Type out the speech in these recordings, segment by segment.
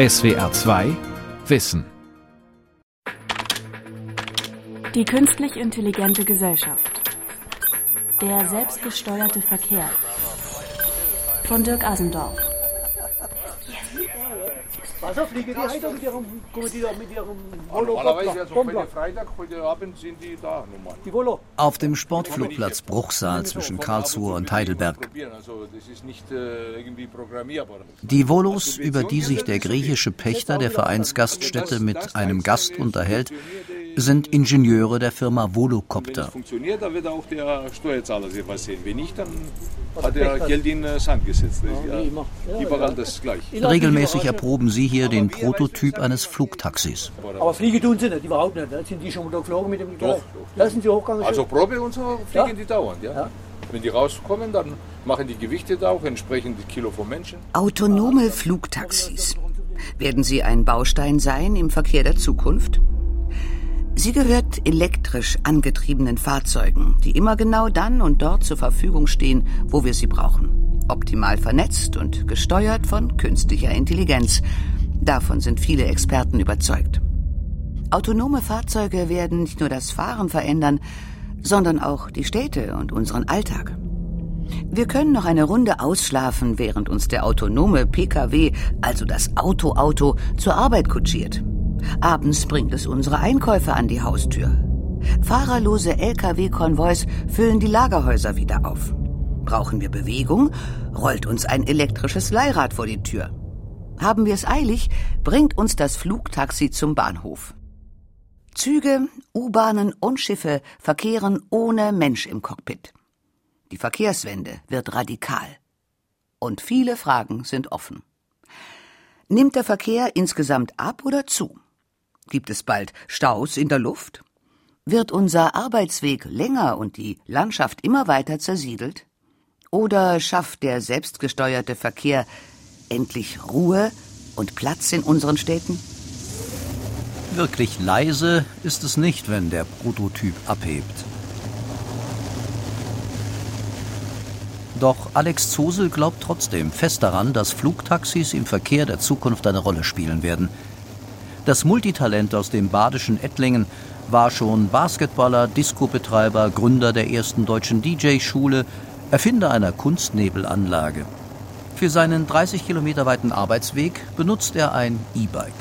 SWR 2 Wissen. Die künstlich intelligente Gesellschaft. Der selbstgesteuerte Verkehr. Von Dirk Asendorf. Also fliegen die heute mit ihrem, kommen die da mit ihrem Volo Normalerweise, also heute Freitag, heute Abend sind die da nochmal. Die Volo. Auf dem Sportflugplatz Bruchsal zwischen Karlsruhe und Heidelberg. Also das ist nicht äh, irgendwie programmierbar. Die Volos, über die sich der griechische Pächter der Vereinsgaststätte mit einem Gast unterhält, sind Ingenieure der Firma Wenn Volocopter. es funktioniert, dann wird auch der Steuerzahler was sehen. Wenn nicht, dann hat er Geld in äh, Sand gesetzt. Ja, überall das gleich. Regelmäßig erproben sie hier den Prototyp eines Flugtaxis. Aber fliegen tun sie nicht, überhaupt nicht. ne? Sind die schon mal da geflogen mit dem Doch, Gleis? Lassen sie hochgegangen? Also Probe und so fliegen Ja. die dauernd. Ja? Ja. Wenn die rauskommen, dann machen die Gewichte da auch entsprechend die Kilo vom Menschen. Autonome Flugtaxis. Werden sie ein Baustein sein im Verkehr der Zukunft? Sie gehört elektrisch angetriebenen Fahrzeugen, die immer genau dann und dort zur Verfügung stehen, wo wir sie brauchen. Optimal vernetzt und gesteuert von künstlicher Intelligenz. Davon sind viele Experten überzeugt. Autonome Fahrzeuge werden nicht nur das Fahren verändern, sondern auch die Städte und unseren Alltag. Wir können noch eine Runde ausschlafen, während uns der autonome Pkw, also das Auto-Auto, zur Arbeit kutschiert. Abends bringt es unsere Einkäufe an die Haustür. Fahrerlose Lkw-Konvois füllen die Lagerhäuser wieder auf. Brauchen wir Bewegung, rollt uns ein elektrisches Leihrad vor die Tür. Haben wir es eilig, bringt uns das Flugtaxi zum Bahnhof. Züge, U-Bahnen und Schiffe verkehren ohne Mensch im Cockpit. Die Verkehrswende wird radikal. Und viele Fragen sind offen. Nimmt der Verkehr insgesamt ab oder zu? Gibt es bald Staus in der Luft? Wird unser Arbeitsweg länger und die Landschaft immer weiter zersiedelt? Oder schafft der selbstgesteuerte Verkehr endlich Ruhe und Platz in unseren Städten? Wirklich leise ist es nicht, wenn der Prototyp abhebt. Doch Alex Zosel glaubt trotzdem fest daran, dass Flugtaxis im Verkehr der Zukunft eine Rolle spielen werden. Das Multitalent aus dem badischen Ettlingen war schon Basketballer, Disco-Betreiber, Gründer der ersten deutschen DJ-Schule, Erfinder einer Kunstnebelanlage. Für seinen 30 Kilometer weiten Arbeitsweg benutzt er ein E-Bike.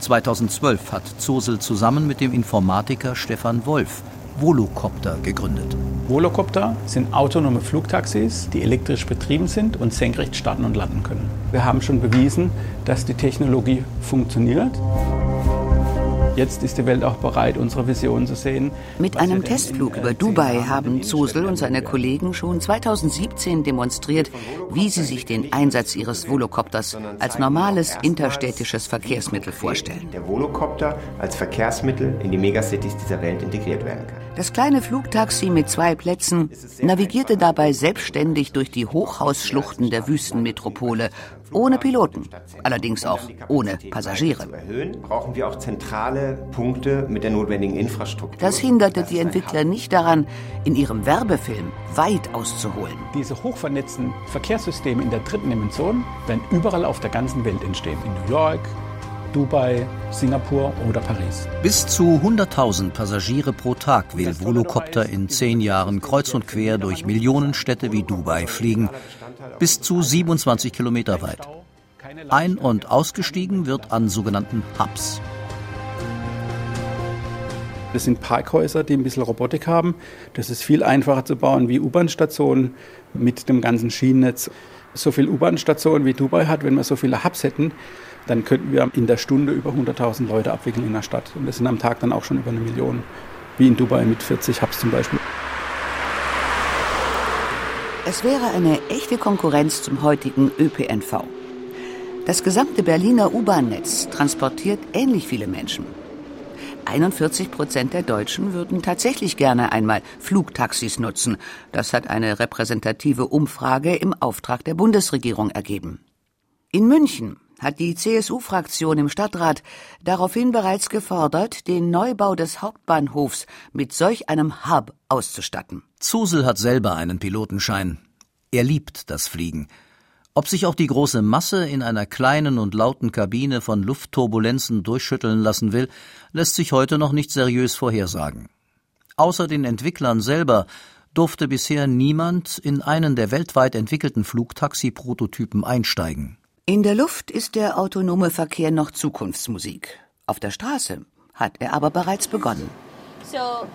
2012 hat Zosel zusammen mit dem Informatiker Stefan Wolf Volocopter gegründet. Volocopter sind autonome Flugtaxis, die elektrisch betrieben sind und senkrecht starten und landen können. Wir haben schon bewiesen, dass die Technologie funktioniert. Jetzt ist die Welt auch bereit, unsere Vision zu sehen. Mit einem Testflug äh, über Dubai haben Zosel und seine Kollegen schon 2017 demonstriert, wie sie sich den Einsatz ihres Volocopters als normales interstädtisches Verkehrsmittel vorstellen. Der Volocopter als Verkehrsmittel in die Megacities dieser Welt integriert werden kann. Das kleine Flugtaxi mit zwei Plätzen navigierte dabei selbstständig durch die Hochhausschluchten der Wüstenmetropole, ohne Piloten, allerdings auch ohne Passagiere. Brauchen wir auch zentrale Punkte mit der notwendigen Infrastruktur. Das hinderte die Entwickler nicht daran, in ihrem Werbefilm weit auszuholen. Diese hochvernetzten Verkehrssysteme in der dritten Dimension werden überall auf der ganzen Welt entstehen. In New York, Dubai, Singapur oder Paris. Bis zu 100.000 Passagiere pro Tag will Volocopter in zehn Jahren kreuz und quer durch Millionenstädte wie Dubai fliegen, bis zu 27 Kilometer weit. Ein- und ausgestiegen wird an sogenannten Hubs. Das sind Parkhäuser, die ein bisschen Robotik haben. Das ist viel einfacher zu bauen wie U-Bahn-Stationen mit dem ganzen Schienennetz. So viele U-Bahn-Stationen wie Dubai hat, wenn wir so viele Hubs hätten, dann könnten wir in der Stunde über 100.000 Leute abwickeln in der Stadt. Und das sind am Tag dann auch schon über eine Million, wie in Dubai mit 40 Hubs zum Beispiel. Es wäre eine echte Konkurrenz zum heutigen ÖPNV. Das gesamte Berliner U-Bahn-Netz transportiert ähnlich viele Menschen. 41 Prozent der Deutschen würden tatsächlich gerne einmal Flugtaxis nutzen. Das hat eine repräsentative Umfrage im Auftrag der Bundesregierung ergeben. In München hat die CSU-Fraktion im Stadtrat daraufhin bereits gefordert, den Neubau des Hauptbahnhofs mit solch einem Hub auszustatten. Zosel hat selber einen Pilotenschein. Er liebt das Fliegen. Ob sich auch die große Masse in einer kleinen und lauten Kabine von Luftturbulenzen durchschütteln lassen will, lässt sich heute noch nicht seriös vorhersagen. Außer den Entwicklern selber durfte bisher niemand in einen der weltweit entwickelten Flugtaxi-Prototypen einsteigen. In der Luft ist der autonome Verkehr noch Zukunftsmusik. Auf der Straße hat er aber bereits begonnen. So,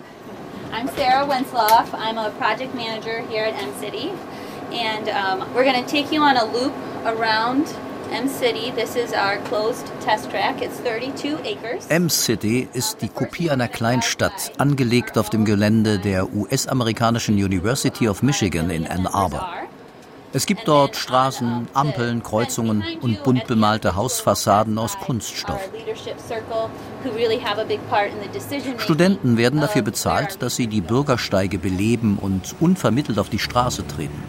I'm Sarah Wensloff. I'm a project manager here at M-City. And um, we're going to take you on a loop around M-City. This is our closed test track. It's 32 acres. M-City ist die Kopie einer Kleinstadt, angelegt auf dem Gelände der US-amerikanischen University of Michigan in Ann Arbor. Es gibt dort Straßen, Ampeln, Kreuzungen und bunt bemalte Hausfassaden aus Kunststoff. Studenten werden dafür bezahlt, dass sie die Bürgersteige beleben und unvermittelt auf die Straße treten.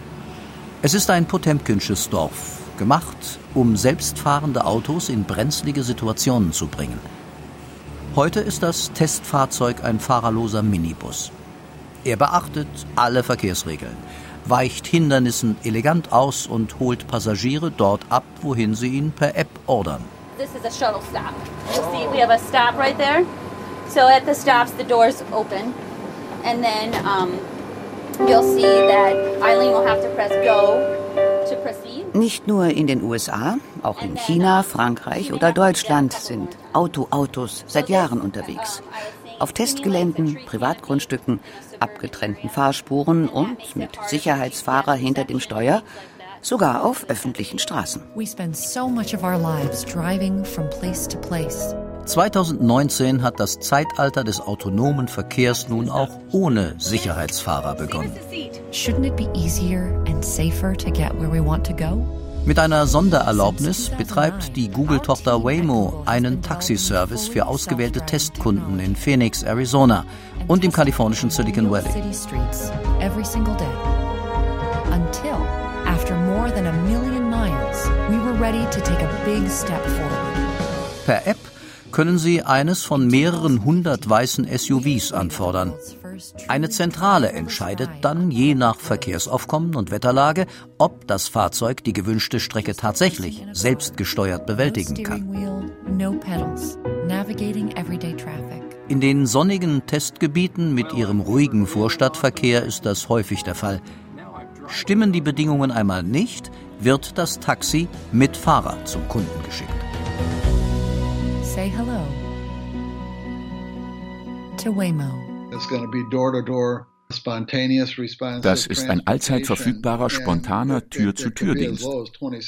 Es ist ein Potemkinsches Dorf, gemacht, um selbstfahrende Autos in brenzlige Situationen zu bringen. Heute ist das Testfahrzeug ein fahrerloser Minibus. Er beachtet alle Verkehrsregeln, weicht Hindernissen elegant aus und holt Passagiere dort ab, wohin sie ihn per App ordern. This is a shuttle stop. You'll see we have a stop right there. So at the stops the doors open and then um, You'll see that Eileen will have to press go to proceed. Nicht nur in den USA, auch in China, Frankreich oder Deutschland sind Autoautos seit Jahren unterwegs. Auf Testgeländen, Privatgrundstücken, abgetrennten Fahrspuren und mit Sicherheitsfahrer hinter dem Steuer, sogar auf öffentlichen Straßen. We spend so much of our lives driving from place to place. 2019 hat das Zeitalter des autonomen Verkehrs nun auch ohne Sicherheitsfahrer begonnen. Mit einer Sondererlaubnis betreibt die Google-Tochter Waymo einen Taxiservice für ausgewählte Testkunden in Phoenix, Arizona und im kalifornischen Silicon Valley. Per App können Sie eines von mehreren hundert weißen SUVs anfordern. Eine Zentrale entscheidet dann je nach Verkehrsaufkommen und Wetterlage, ob das Fahrzeug die gewünschte Strecke tatsächlich selbstgesteuert bewältigen kann. In den sonnigen Testgebieten mit ihrem ruhigen Vorstadtverkehr ist das häufig der Fall. Stimmen die Bedingungen einmal nicht, wird das Taxi mit Fahrer zum Kunden geschickt say hello to Waymo. Das ist ein allzeit verfügbarer, spontaner Tür-zu-Tür-Dienst.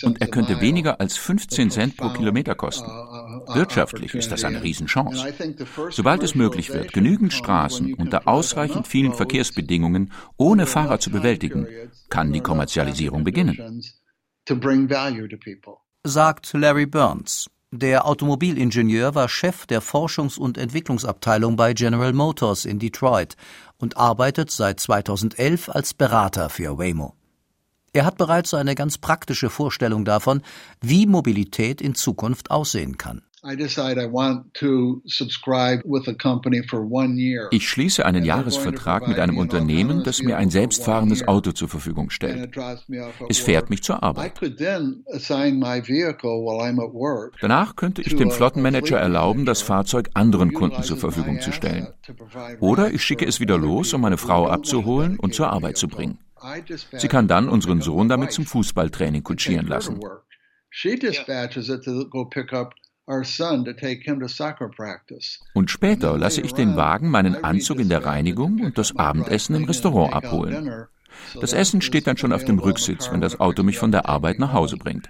Und er könnte weniger als 15 Cent pro Kilometer kosten. Uh, uh, Wirtschaftlich ist das eine Riesenchance. Sobald es möglich wird, genügend Straßen unter ausreichend vielen Verkehrsbedingungen ohne Fahrer zu bewältigen, kann die Kommerzialisierung beginnen. Sagt Larry Burns, der Automobilingenieur war Chef der Forschungs- und Entwicklungsabteilung bei General Motors in Detroit und arbeitet seit 2011 als Berater für Waymo. Er hat bereits eine ganz praktische Vorstellung davon, wie Mobilität in Zukunft aussehen kann. Ich schließe einen Jahresvertrag mit einem Unternehmen, das mir ein selbstfahrendes Auto zur Verfügung stellt. Es fährt mich zur Arbeit. Danach könnte ich dem Flottenmanager erlauben, das Fahrzeug anderen Kunden zur Verfügung zu stellen. Oder ich schicke es wieder los, um meine Frau abzuholen und zur Arbeit zu bringen. Sie kann dann unseren Sohn damit zum Fußballtraining kutschieren lassen. She dispatches it to go pick up und später lasse ich den Wagen meinen Anzug in der Reinigung und das Abendessen im Restaurant abholen. Das Essen steht dann schon auf dem Rücksitz, wenn das Auto mich von der Arbeit nach Hause bringt.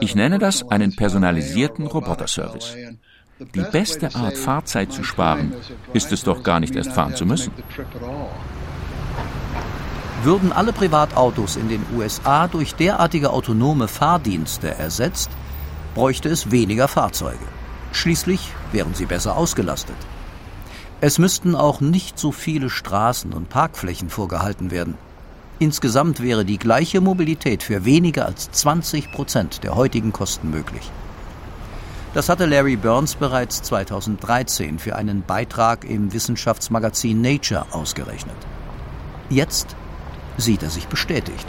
Ich nenne das einen personalisierten Roboterservice. Die beste Art, Fahrzeit zu sparen, ist es doch gar nicht erst fahren zu müssen. Würden alle Privatautos in den USA durch derartige autonome Fahrdienste ersetzt, bräuchte es weniger Fahrzeuge. Schließlich wären sie besser ausgelastet. Es müssten auch nicht so viele Straßen und Parkflächen vorgehalten werden. Insgesamt wäre die gleiche Mobilität für weniger als 20 Prozent der heutigen Kosten möglich. Das hatte Larry Burns bereits 2013 für einen Beitrag im Wissenschaftsmagazin Nature ausgerechnet. Jetzt sieht er sich bestätigt.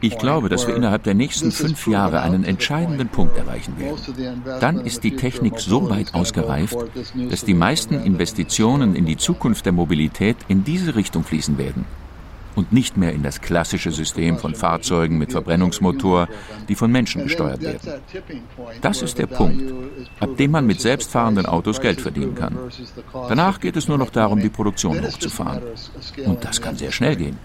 Ich glaube, dass wir innerhalb der nächsten fünf Jahre einen entscheidenden Punkt erreichen werden. Dann ist die Technik so weit ausgereift, dass die meisten Investitionen in die Zukunft der Mobilität in diese Richtung fließen werden und nicht mehr in das klassische System von Fahrzeugen mit Verbrennungsmotor, die von Menschen gesteuert werden. Das ist der Punkt, ab dem man mit selbstfahrenden Autos Geld verdienen kann. Danach geht es nur noch darum, die Produktion hochzufahren. Und das kann sehr schnell gehen.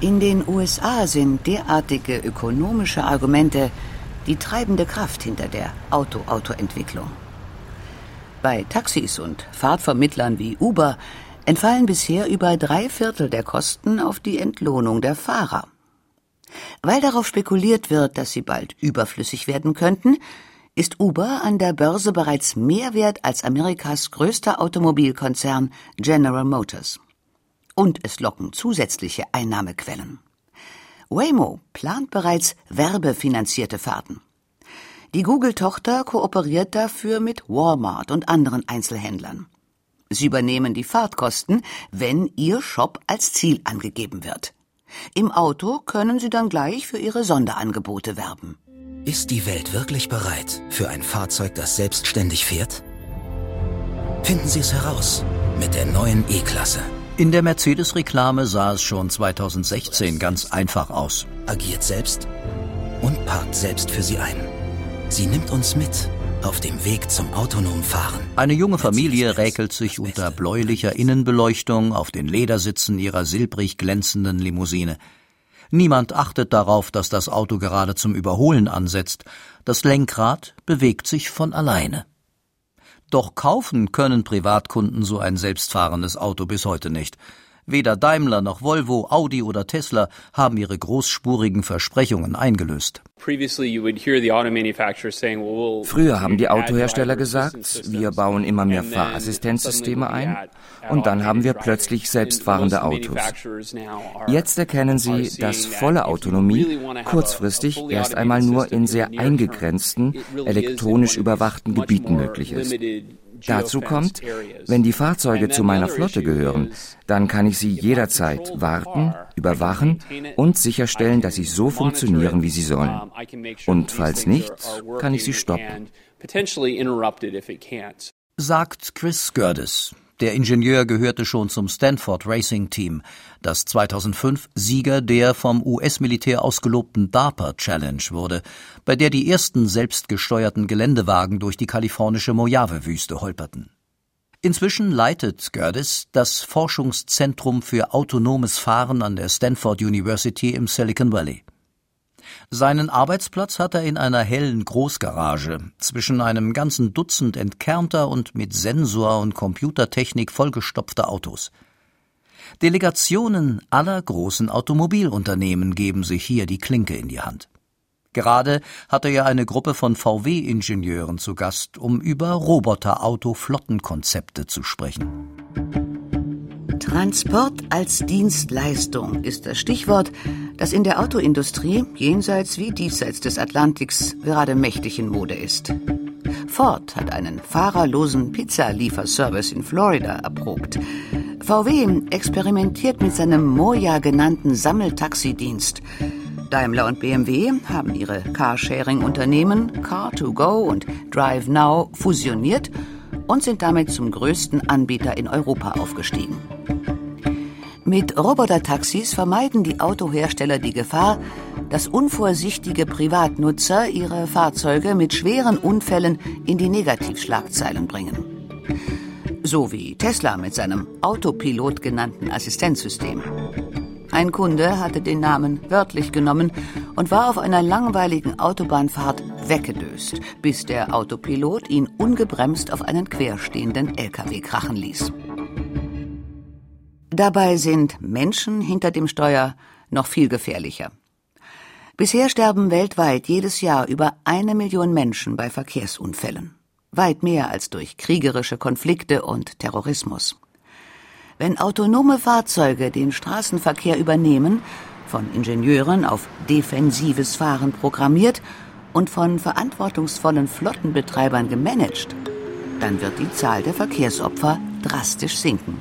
In den USA sind derartige ökonomische Argumente die treibende Kraft hinter der Auto-Auto-Entwicklung. Bei Taxis und Fahrtvermittlern wie Uber entfallen bisher über drei Viertel der Kosten auf die Entlohnung der Fahrer. Weil darauf spekuliert wird, dass sie bald überflüssig werden könnten, ist Uber an der Börse bereits mehr wert als Amerikas größter Automobilkonzern General Motors. Und es locken zusätzliche Einnahmequellen. Waymo plant bereits werbefinanzierte Fahrten. Die Google-Tochter kooperiert dafür mit Walmart und anderen Einzelhändlern. Sie übernehmen die Fahrtkosten, wenn Ihr Shop als Ziel angegeben wird. Im Auto können Sie dann gleich für Ihre Sonderangebote werben. Ist die Welt wirklich bereit für ein Fahrzeug, das selbstständig fährt? Finden Sie es heraus mit der neuen E-Klasse. In der Mercedes-Reklame sah es schon 2016 ganz einfach aus. Agiert selbst und parkt selbst für Sie ein. Sie nimmt uns mit auf dem Weg zum autonomen Fahren. Eine junge Familie räkelt sich unter bläulicher Innenbeleuchtung auf den Ledersitzen ihrer silbrig glänzenden Limousine. Niemand achtet darauf, dass das Auto gerade zum Überholen ansetzt. Das Lenkrad bewegt sich von alleine. Doch kaufen können Privatkunden so ein selbstfahrendes Auto bis heute nicht. Weder Daimler noch Volvo, Audi oder Tesla haben ihre großspurigen Versprechungen eingelöst. Früher haben die Autohersteller gesagt, wir bauen immer mehr Fahrassistenzsysteme ein und dann haben wir plötzlich selbstfahrende Autos. Jetzt erkennen sie, dass volle Autonomie kurzfristig erst einmal nur in sehr eingegrenzten, elektronisch überwachten Gebieten möglich ist. Dazu kommt, wenn die Fahrzeuge zu meiner Flotte gehören, dann kann ich sie jederzeit warten, überwachen und sicherstellen, dass sie so funktionieren, wie sie sollen. Und falls nicht, kann ich sie stoppen. Sagt Chris Skirdes, der Ingenieur gehörte schon zum Stanford Racing Team, das 2005 Sieger der vom US-Militär ausgelobten DARPA Challenge wurde, bei der die ersten selbstgesteuerten Geländewagen durch die kalifornische Mojave-Wüste holperten. Inzwischen leitet Gerdes das Forschungszentrum für autonomes Fahren an der Stanford University im Silicon Valley. Seinen Arbeitsplatz hat er in einer hellen Großgarage zwischen einem ganzen Dutzend entkernter und mit Sensor und Computertechnik vollgestopfter Autos. Delegationen aller großen Automobilunternehmen geben sich hier die Klinke in die Hand. Gerade hatte er eine Gruppe von VW-Ingenieuren zu Gast, um über Roboterauto-Flottenkonzepte zu sprechen. Transport als Dienstleistung ist das Stichwort, das in der Autoindustrie jenseits wie diesseits des Atlantiks gerade mächtig in Mode ist. Ford hat einen fahrerlosen Pizzalieferservice in Florida erprobt. VW experimentiert mit seinem Moja genannten Sammeltaxidienst. Daimler und BMW haben ihre Carsharing-Unternehmen Car2Go und Drive Now fusioniert und sind damit zum größten Anbieter in Europa aufgestiegen. Mit Robotertaxis vermeiden die Autohersteller die Gefahr, dass unvorsichtige Privatnutzer ihre Fahrzeuge mit schweren Unfällen in die Negativschlagzeilen bringen. So wie Tesla mit seinem Autopilot genannten Assistenzsystem. Ein Kunde hatte den Namen wörtlich genommen und war auf einer langweiligen Autobahnfahrt weggedöst, bis der Autopilot ihn ungebremst auf einen querstehenden LKW krachen ließ. Dabei sind Menschen hinter dem Steuer noch viel gefährlicher. Bisher sterben weltweit jedes Jahr über eine Million Menschen bei Verkehrsunfällen. Weit mehr als durch kriegerische Konflikte und Terrorismus. Wenn autonome Fahrzeuge den Straßenverkehr übernehmen, von Ingenieuren auf defensives Fahren programmiert und von verantwortungsvollen Flottenbetreibern gemanagt, dann wird die Zahl der Verkehrsopfer drastisch sinken.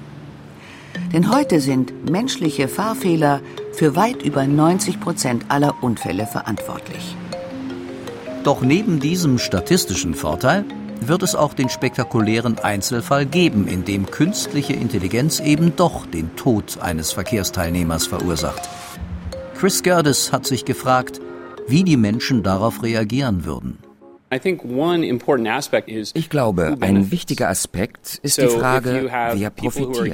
Denn heute sind menschliche Fahrfehler für weit über 90 Prozent aller Unfälle verantwortlich. Doch neben diesem statistischen Vorteil wird es auch den spektakulären Einzelfall geben, in dem künstliche Intelligenz eben doch den Tod eines Verkehrsteilnehmers verursacht. Chris Gerdes hat sich gefragt, wie die Menschen darauf reagieren würden. Ich glaube, ein wichtiger Aspekt ist die Frage, wer profitiert.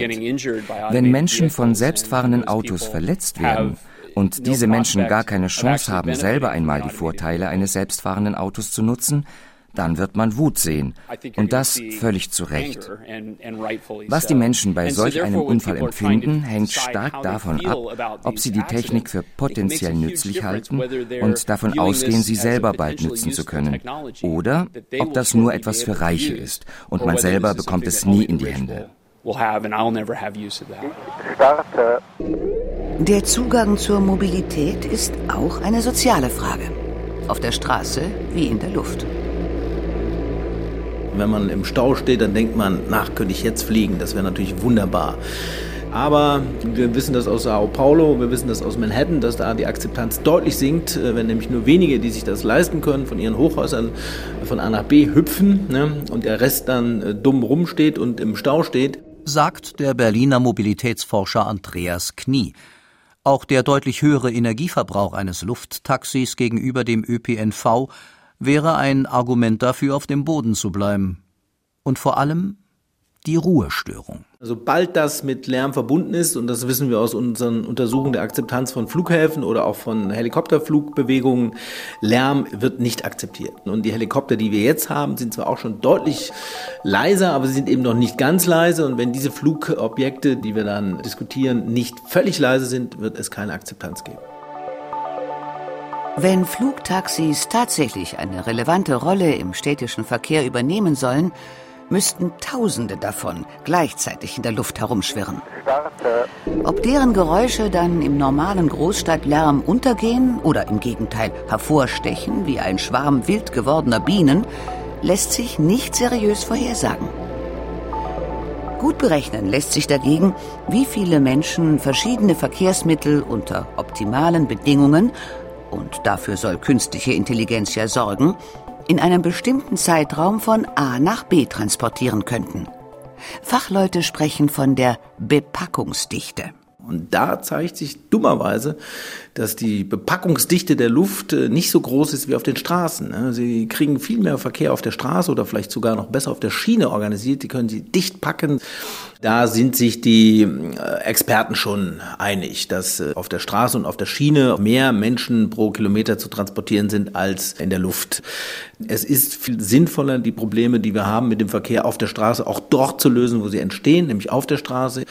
Wenn Menschen von selbstfahrenden Autos verletzt werden und diese Menschen gar keine Chance haben, selber einmal die Vorteile eines selbstfahrenden Autos zu nutzen, dann wird man Wut sehen. Und das völlig zu Recht. Was die Menschen bei solch einem Unfall empfinden, hängt stark davon ab, ob sie die Technik für potenziell nützlich halten und davon ausgehen, sie selber bald nutzen zu können. Oder ob das nur etwas für Reiche ist und man selber bekommt es nie in die Hände. Der Zugang zur Mobilität ist auch eine soziale Frage. Auf der Straße wie in der Luft. Wenn man im Stau steht, dann denkt man, nach könnte ich jetzt fliegen. Das wäre natürlich wunderbar. Aber wir wissen das aus Sao Paulo, wir wissen das aus Manhattan, dass da die Akzeptanz deutlich sinkt, äh, wenn nämlich nur wenige, die sich das leisten können, von ihren Hochhäusern von A nach B hüpfen ne, und der Rest dann äh, dumm rumsteht und im Stau steht. Sagt der Berliner Mobilitätsforscher Andreas Knie. Auch der deutlich höhere Energieverbrauch eines Lufttaxis gegenüber dem ÖPNV wäre ein Argument dafür, auf dem Boden zu bleiben. Und vor allem die Ruhestörung. Sobald das mit Lärm verbunden ist, und das wissen wir aus unseren Untersuchungen der Akzeptanz von Flughäfen oder auch von Helikopterflugbewegungen, Lärm wird nicht akzeptiert. Und die Helikopter, die wir jetzt haben, sind zwar auch schon deutlich leiser, aber sie sind eben noch nicht ganz leise. Und wenn diese Flugobjekte, die wir dann diskutieren, nicht völlig leise sind, wird es keine Akzeptanz geben. Wenn Flugtaxis tatsächlich eine relevante Rolle im städtischen Verkehr übernehmen sollen, müssten Tausende davon gleichzeitig in der Luft herumschwirren. Ob deren Geräusche dann im normalen Großstadtlärm untergehen oder im Gegenteil hervorstechen wie ein Schwarm wild gewordener Bienen, lässt sich nicht seriös vorhersagen. Gut berechnen lässt sich dagegen, wie viele Menschen verschiedene Verkehrsmittel unter optimalen Bedingungen und dafür soll künstliche Intelligenz ja sorgen, in einem bestimmten Zeitraum von A nach B transportieren könnten. Fachleute sprechen von der Bepackungsdichte. Und da zeigt sich dummerweise, dass die Bepackungsdichte der Luft äh, nicht so groß ist wie auf den Straßen. Ne? Sie kriegen viel mehr Verkehr auf der Straße oder vielleicht sogar noch besser auf der Schiene organisiert. Die können sie dicht packen. Da sind sich die äh, Experten schon einig, dass äh, auf der Straße und auf der Schiene mehr Menschen pro Kilometer zu transportieren sind als in der Luft. Es ist viel sinnvoller, die Probleme, die wir haben mit dem Verkehr auf der Straße, auch dort zu lösen, wo sie entstehen, nämlich auf der Straße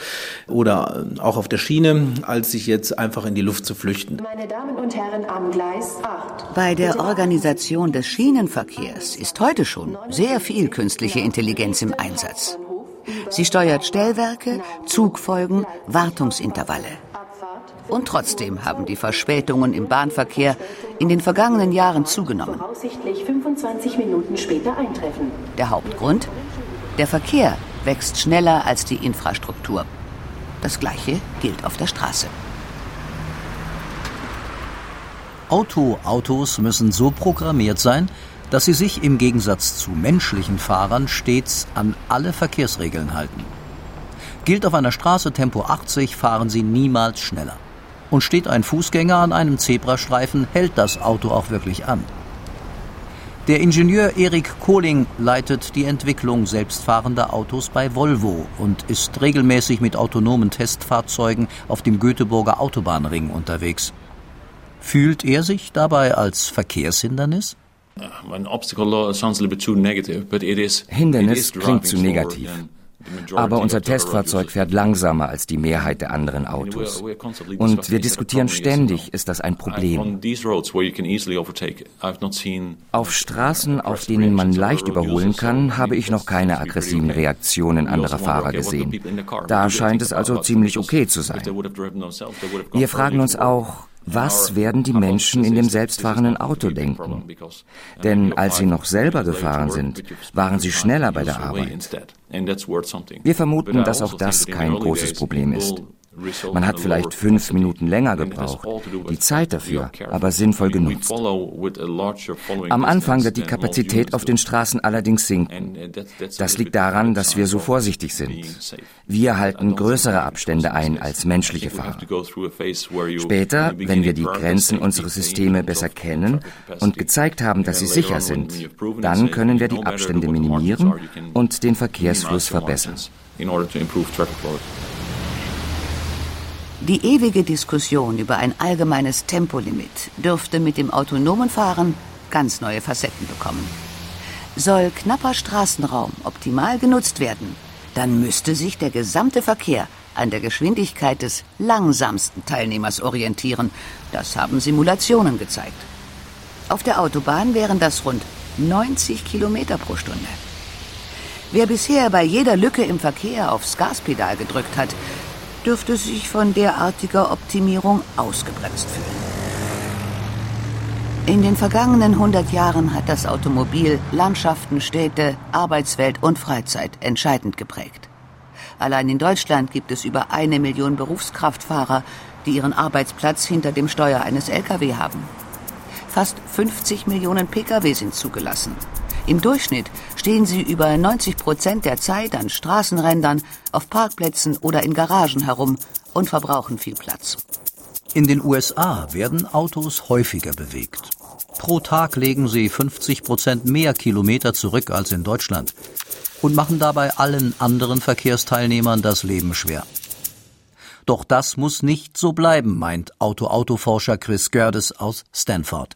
oder auch auf der Schiene, als sich jetzt einfach in die Luft zu flüchten. Meine Damen und Herren, am Gleis 8. Bei der Organisation des Schienenverkehrs ist heute schon sehr viel künstliche Intelligenz im Einsatz. Sie steuert Stellwerke, Zugfolgen, Wartungsintervalle. Und trotzdem haben die Verspätungen im Bahnverkehr in den vergangenen Jahren zugenommen. Voraussichtlich 25 Minuten später eintreffen. Der Hauptgrund? Der Verkehr wächst schneller als die Infrastruktur. Das Gleiche gilt auf der Straße. Autoautos müssen so programmiert sein, dass sie sich im Gegensatz zu menschlichen Fahrern stets an alle Verkehrsregeln halten. Gilt auf einer Straße Tempo 80, fahren sie niemals schneller. Und steht ein Fußgänger an einem Zebrastreifen, hält das Auto auch wirklich an. Der Ingenieur Erik Kohling leitet die Entwicklung selbstfahrender Autos bei Volvo und ist regelmäßig mit autonomen Testfahrzeugen auf dem Göteborger Autobahnring unterwegs. Fühlt er sich dabei als Verkehrshindernis? Hindernis klingt zu negativ. Aber unser Testfahrzeug fährt langsamer als die Mehrheit der anderen Autos. Und wir diskutieren ständig, ist das ein Problem. Auf Straßen, auf denen man leicht überholen kann, habe ich noch keine aggressiven Reaktionen anderer Fahrer gesehen. Da scheint es also ziemlich okay zu sein. Wir fragen uns auch, Was werden die Menschen in dem selbstfahrenden Auto denken? Denn als sie noch selber gefahren sind, waren sie schneller bei der Arbeit. Wir vermuten, dass auch das kein großes Problem ist. Man hat vielleicht fünf Minuten länger gebraucht, die Zeit dafür aber sinnvoll genutzt. Am Anfang wird die Kapazität auf den Straßen allerdings sinken. Das liegt daran, dass wir so vorsichtig sind. Wir halten größere Abstände ein als menschliche Fahrer. Später, wenn wir die Grenzen unserer Systeme besser kennen und gezeigt haben, dass sie sicher sind, dann können wir die Abstände minimieren und den Verkehrsfluss verbessern. Die ewige Diskussion über ein allgemeines Tempolimit dürfte mit dem autonomen Fahren ganz neue Facetten bekommen. Soll knapper Straßenraum optimal genutzt werden, dann müsste sich der gesamte Verkehr an der Geschwindigkeit des langsamsten Teilnehmers orientieren. Das haben Simulationen gezeigt. Auf der Autobahn wären das rund 90 Kilometer pro Stunde. Wer bisher bei jeder Lücke im Verkehr aufs Gaspedal gedrückt hat, dürfte sich von derartiger Optimierung ausgebremst fühlen. In den vergangenen 100 Jahren hat das Automobil Landschaften, Städte, Arbeitswelt und Freizeit entscheidend geprägt. Allein in Deutschland gibt es über eine Million Berufskraftfahrer, die ihren Arbeitsplatz hinter dem Steuer eines Lkw haben. Fast 50 Millionen Pkw sind zugelassen. Im Durchschnitt stehen sie über 90 Prozent der Zeit an Straßenrändern, auf Parkplätzen oder in Garagen herum und verbrauchen viel Platz. In den USA werden Autos häufiger bewegt. Pro Tag legen sie 50 Prozent mehr Kilometer zurück als in Deutschland und machen dabei allen anderen Verkehrsteilnehmern das Leben schwer. Doch das muss nicht so bleiben, meint Auto-Autoforscher Chris Gerdes aus Stanford.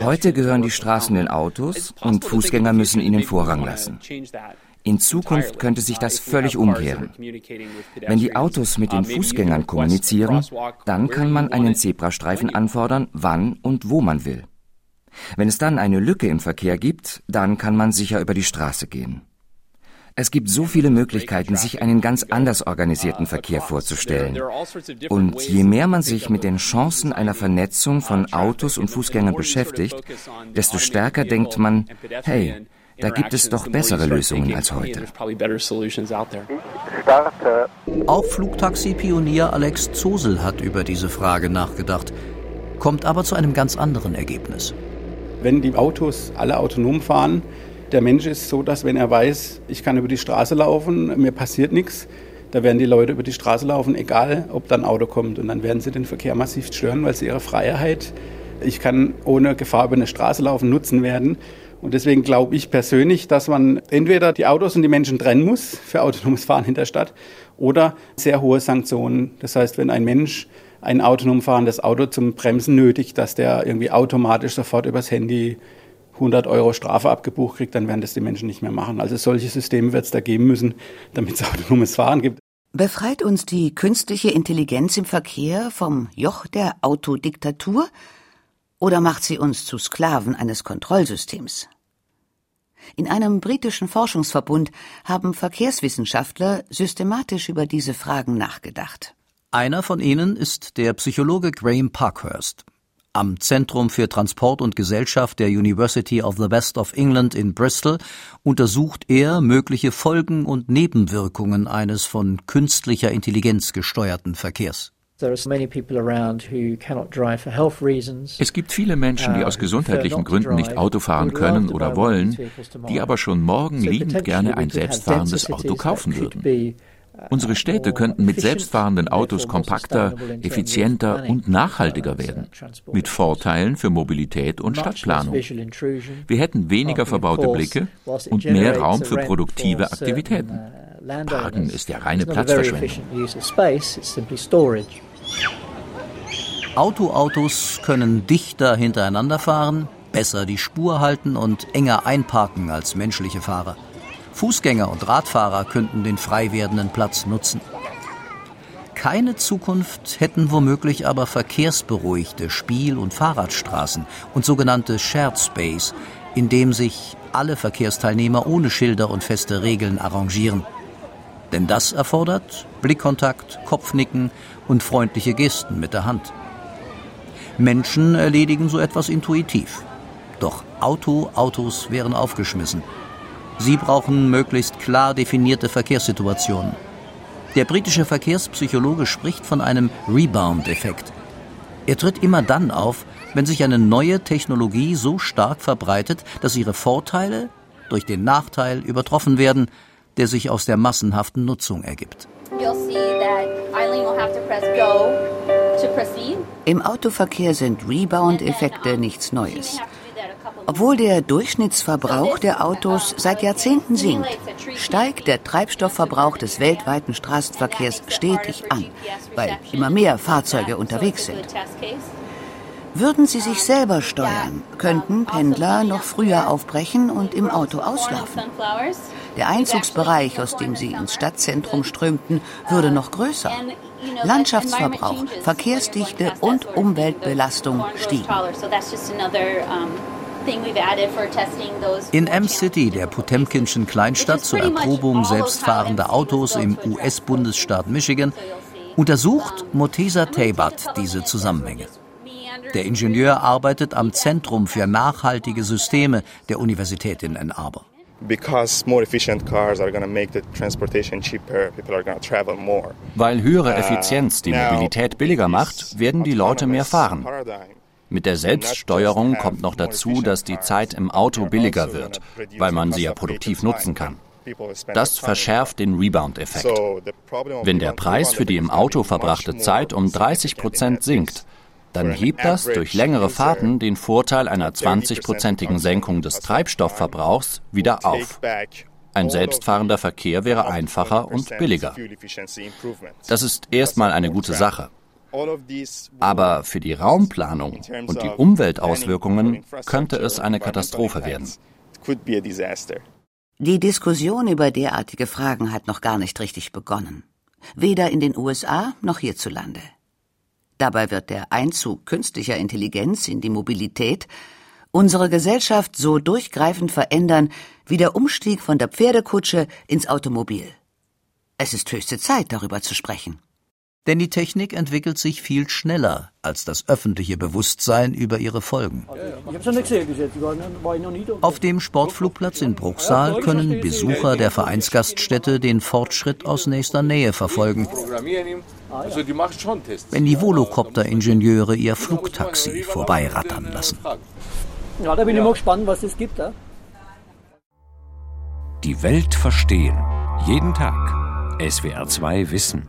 Heute gehören die Straßen den Autos und Fußgänger müssen ihnen Vorrang lassen. In Zukunft könnte sich das völlig umkehren. Wenn die Autos mit den Fußgängern kommunizieren, dann kann man einen Zebrastreifen anfordern, wann und wo man will. Wenn es dann eine Lücke im Verkehr gibt, dann kann man sicher über die Straße gehen. Es gibt so viele Möglichkeiten, sich einen ganz anders organisierten Verkehr vorzustellen. Und je mehr man sich mit den Chancen einer Vernetzung von Autos und Fußgängern beschäftigt, desto stärker denkt man, hey, da gibt es doch bessere Lösungen als heute. Auch Flugtaxi-Pionier Alex Zosel hat über diese Frage nachgedacht, kommt aber zu einem ganz anderen Ergebnis. Wenn die Autos alle autonom fahren, der Mensch ist so, dass wenn er weiß, ich kann über die Straße laufen, mir passiert nichts, da werden die Leute über die Straße laufen, egal ob da ein Auto kommt. Und dann werden sie den Verkehr massiv stören, weil sie ihre Freiheit, ich kann ohne Gefahr über eine Straße laufen, nutzen werden. Und deswegen glaube ich persönlich, dass man entweder die Autos und die Menschen trennen muss für autonomes Fahren in der Stadt oder sehr hohe Sanktionen. Das heißt, wenn ein Mensch ein autonom fahrendes Auto zum Bremsen nötigt, dass der irgendwie automatisch sofort übers Handy 100 Euro Strafe abgebucht kriegt, dann werden das die Menschen nicht mehr machen. Also solche Systeme wird es da geben müssen, damit es autonomes Fahren gibt. Befreit uns die künstliche Intelligenz im Verkehr vom Joch der Autodiktatur oder macht sie uns zu Sklaven eines Kontrollsystems? In einem britischen Forschungsverbund haben Verkehrswissenschaftler systematisch über diese Fragen nachgedacht. Einer von ihnen ist der Psychologe Graham Parkhurst. Am Zentrum für Transport und Gesellschaft der University of the West of England in Bristol untersucht er mögliche Folgen und Nebenwirkungen eines von künstlicher Intelligenz gesteuerten Verkehrs. Es gibt viele Menschen, die aus uh, gesundheitlichen Gründen nicht Auto fahren können oder wollen, die aber schon morgen liebend gerne ein selbstfahrendes Auto kaufen würden. Unsere Städte könnten mit selbstfahrenden Autos kompakter, effizienter und nachhaltiger werden, mit Vorteilen für Mobilität und Stadtplanung. Wir hätten weniger verbaute Blicke und mehr Raum für produktive Aktivitäten. Parken ist ja reine Platzverschwendung. Autoautos können dichter hintereinander fahren, besser die Spur halten und enger einparken als menschliche Fahrer. Fußgänger und Radfahrer könnten den frei werdenden Platz nutzen. Keine Zukunft hätten womöglich aber verkehrsberuhigte Spiel- und Fahrradstraßen und sogenannte Shared Space, in dem sich alle Verkehrsteilnehmer ohne Schilder und feste Regeln arrangieren. Denn das erfordert Blickkontakt, Kopfnicken und freundliche Gesten mit der Hand. Menschen erledigen so etwas intuitiv. Doch Auto-Autos wären aufgeschmissen. Sie brauchen möglichst klar definierte Verkehrssituationen. Der britische Verkehrspsychologe spricht von einem Rebound-Effekt. Er tritt immer dann auf, wenn sich eine neue Technologie so stark verbreitet, dass ihre Vorteile durch den Nachteil übertroffen werden, der sich aus der massenhaften Nutzung ergibt. Im Autoverkehr sind Rebound-Effekte nichts Neues. Obwohl der Durchschnittsverbrauch der Autos seit Jahrzehnten sinkt, steigt der Treibstoffverbrauch des weltweiten Straßenverkehrs stetig an, weil immer mehr Fahrzeuge unterwegs sind. Würden sie sich selber steuern, könnten Pendler noch früher aufbrechen und im Auto auslaufen. Der Einzugsbereich, aus dem sie ins Stadtzentrum strömten, würde noch größer. Landschaftsverbrauch, Verkehrsdichte und Umweltbelastung stiegen. In M-City, der Potemkinschen Kleinstadt zur Erprobung selbstfahrender Autos im US-Bundesstaat Michigan, untersucht Motesa Tabat diese Zusammenhänge. Der Ingenieur arbeitet am Zentrum für nachhaltige Systeme der Universität in Ann Arbor. Weil höhere uh, Effizienz die Mobilität billiger macht, werden die Leute mehr fahren. Mit der Selbststeuerung kommt noch dazu, dass die Zeit im Auto billiger wird, weil man sie ja produktiv nutzen kann. Das verschärft den Rebound-Effekt. Wenn der Preis für die im Auto verbrachte Zeit um 30 Prozent sinkt, dann hebt das durch längere Fahrten den Vorteil einer 20-prozentigen Senkung des Treibstoffverbrauchs wieder auf. Ein selbstfahrender Verkehr wäre einfacher und billiger. Das ist erstmal eine gute Sache. Aber für die Raumplanung und die Umweltauswirkungen könnte es eine Katastrophe werden. Die Diskussion über derartige Fragen hat noch gar nicht richtig begonnen. Weder in den USA noch hierzulande. Dabei wird der Einzug künstlicher Intelligenz in die Mobilität unsere Gesellschaft so durchgreifend verändern wie der Umstieg von der Pferdekutsche ins Automobil. Es ist höchste Zeit, darüber zu sprechen. Denn die Technik entwickelt sich viel schneller als das öffentliche Bewusstsein über ihre Folgen. Auf dem Sportflugplatz in Bruchsal können Besucher der Vereinsgaststätte den Fortschritt aus nächster Nähe verfolgen. Wenn die Volocopter-Ingenieure ihr Flugtaxi vorbeirattern lassen. Ja, da bin ich mal gespannt, was es gibt. Die Welt verstehen. Jeden Tag. SWR 2 Wissen.